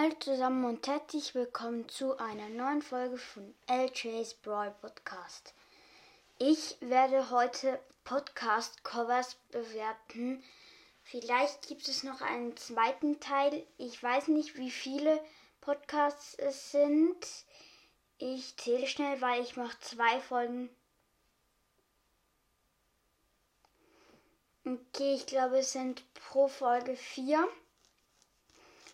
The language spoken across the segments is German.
Hallo zusammen und herzlich willkommen zu einer neuen Folge von LJ's Brawl Podcast. Ich werde heute Podcast-Covers bewerten. Vielleicht gibt es noch einen zweiten Teil. Ich weiß nicht, wie viele Podcasts es sind. Ich zähle schnell, weil ich mache zwei Folgen. Okay, ich glaube, es sind pro Folge vier.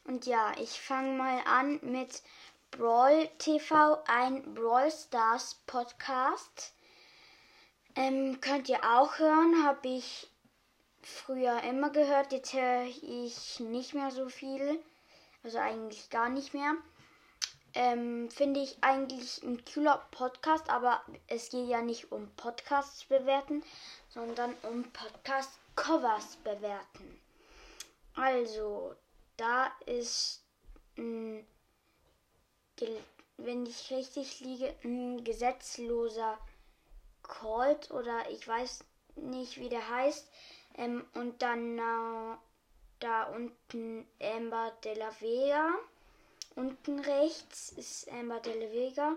Und ja, ich fange mal an mit Brawl TV, ein Brawl Stars Podcast. Ähm, könnt ihr auch hören, habe ich früher immer gehört, jetzt höre ich nicht mehr so viel, also eigentlich gar nicht mehr. Ähm, Finde ich eigentlich ein cooler Podcast, aber es geht ja nicht um Podcasts bewerten, sondern um Podcast-Covers bewerten. Also, da ist, mh, wenn ich richtig liege, ein gesetzloser Colt oder ich weiß nicht, wie der heißt. Ähm, und dann äh, da unten Amber de la Vega. Unten rechts ist Amber de la Vega.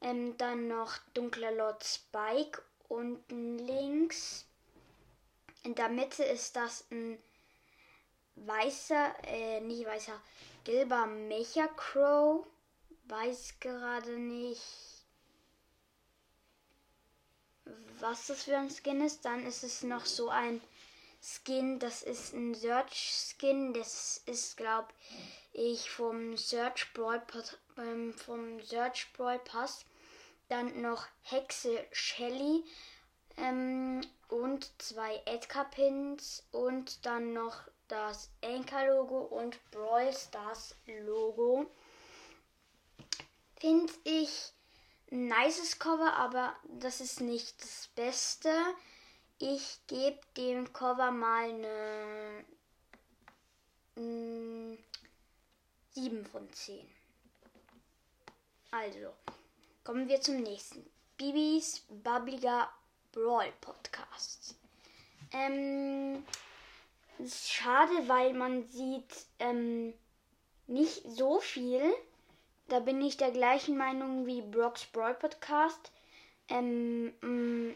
Ähm, dann noch dunkler Lord Spike. Unten links. In der Mitte ist das ein weißer, äh, nicht weißer, gelber Mecha Crow. Weiß gerade nicht, was das für ein Skin ist. Dann ist es noch so ein Skin, das ist ein Search Skin. Das ist, glaube ich, vom Search Brawl, ähm, vom Search Brawl Pass. Dann noch Hexe Shelly ähm, und zwei Edgar Pins und dann noch das Anchor-Logo und Brawl Stars Logo. Finde ich ein nices Cover, aber das ist nicht das Beste. Ich gebe dem Cover mal eine 7 von 10. Also, kommen wir zum nächsten. Bibis Bubbliger Brawl Podcast. Ähm, ist schade, weil man sieht ähm, nicht so viel. Da bin ich der gleichen Meinung wie Brock's Brawl Podcast. Ähm, mh, mm,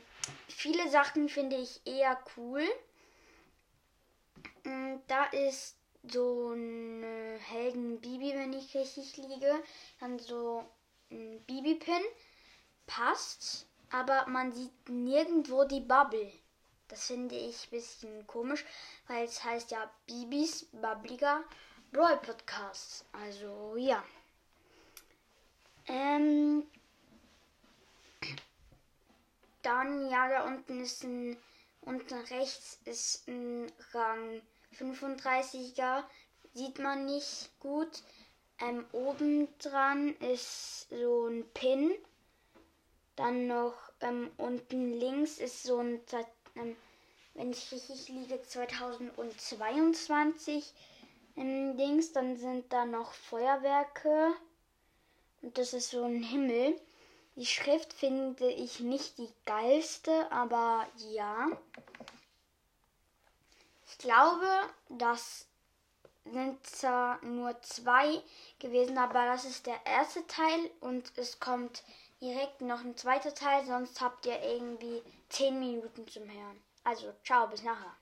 viele Sachen finde ich eher cool. Mh, mm, da ist so ein Helden-Bibi, wenn ich richtig liege. Dann so ein Bibi-Pin. Passt. Aber man sieht nirgendwo die Bubble. Das finde ich ein bisschen komisch, weil es heißt ja Bibis Bubbliger Brawl Podcast. Also ja. Ähm, dann, ja, da unten ist ein, unten rechts ist ein Rang 35er, sieht man nicht gut. Ähm, oben dran ist so ein Pin. Dann noch ähm, unten links ist so ein ähm, wenn ich richtig liege, 2022 im Dings. Dann sind da noch Feuerwerke. Und das ist so ein Himmel. Die Schrift finde ich nicht die geilste, aber ja. Ich glaube, das sind zwar nur zwei gewesen, aber das ist der erste Teil und es kommt direkt noch ein zweiter Teil, sonst habt ihr irgendwie 10 Minuten zum Hören. Also, ciao, bis nachher.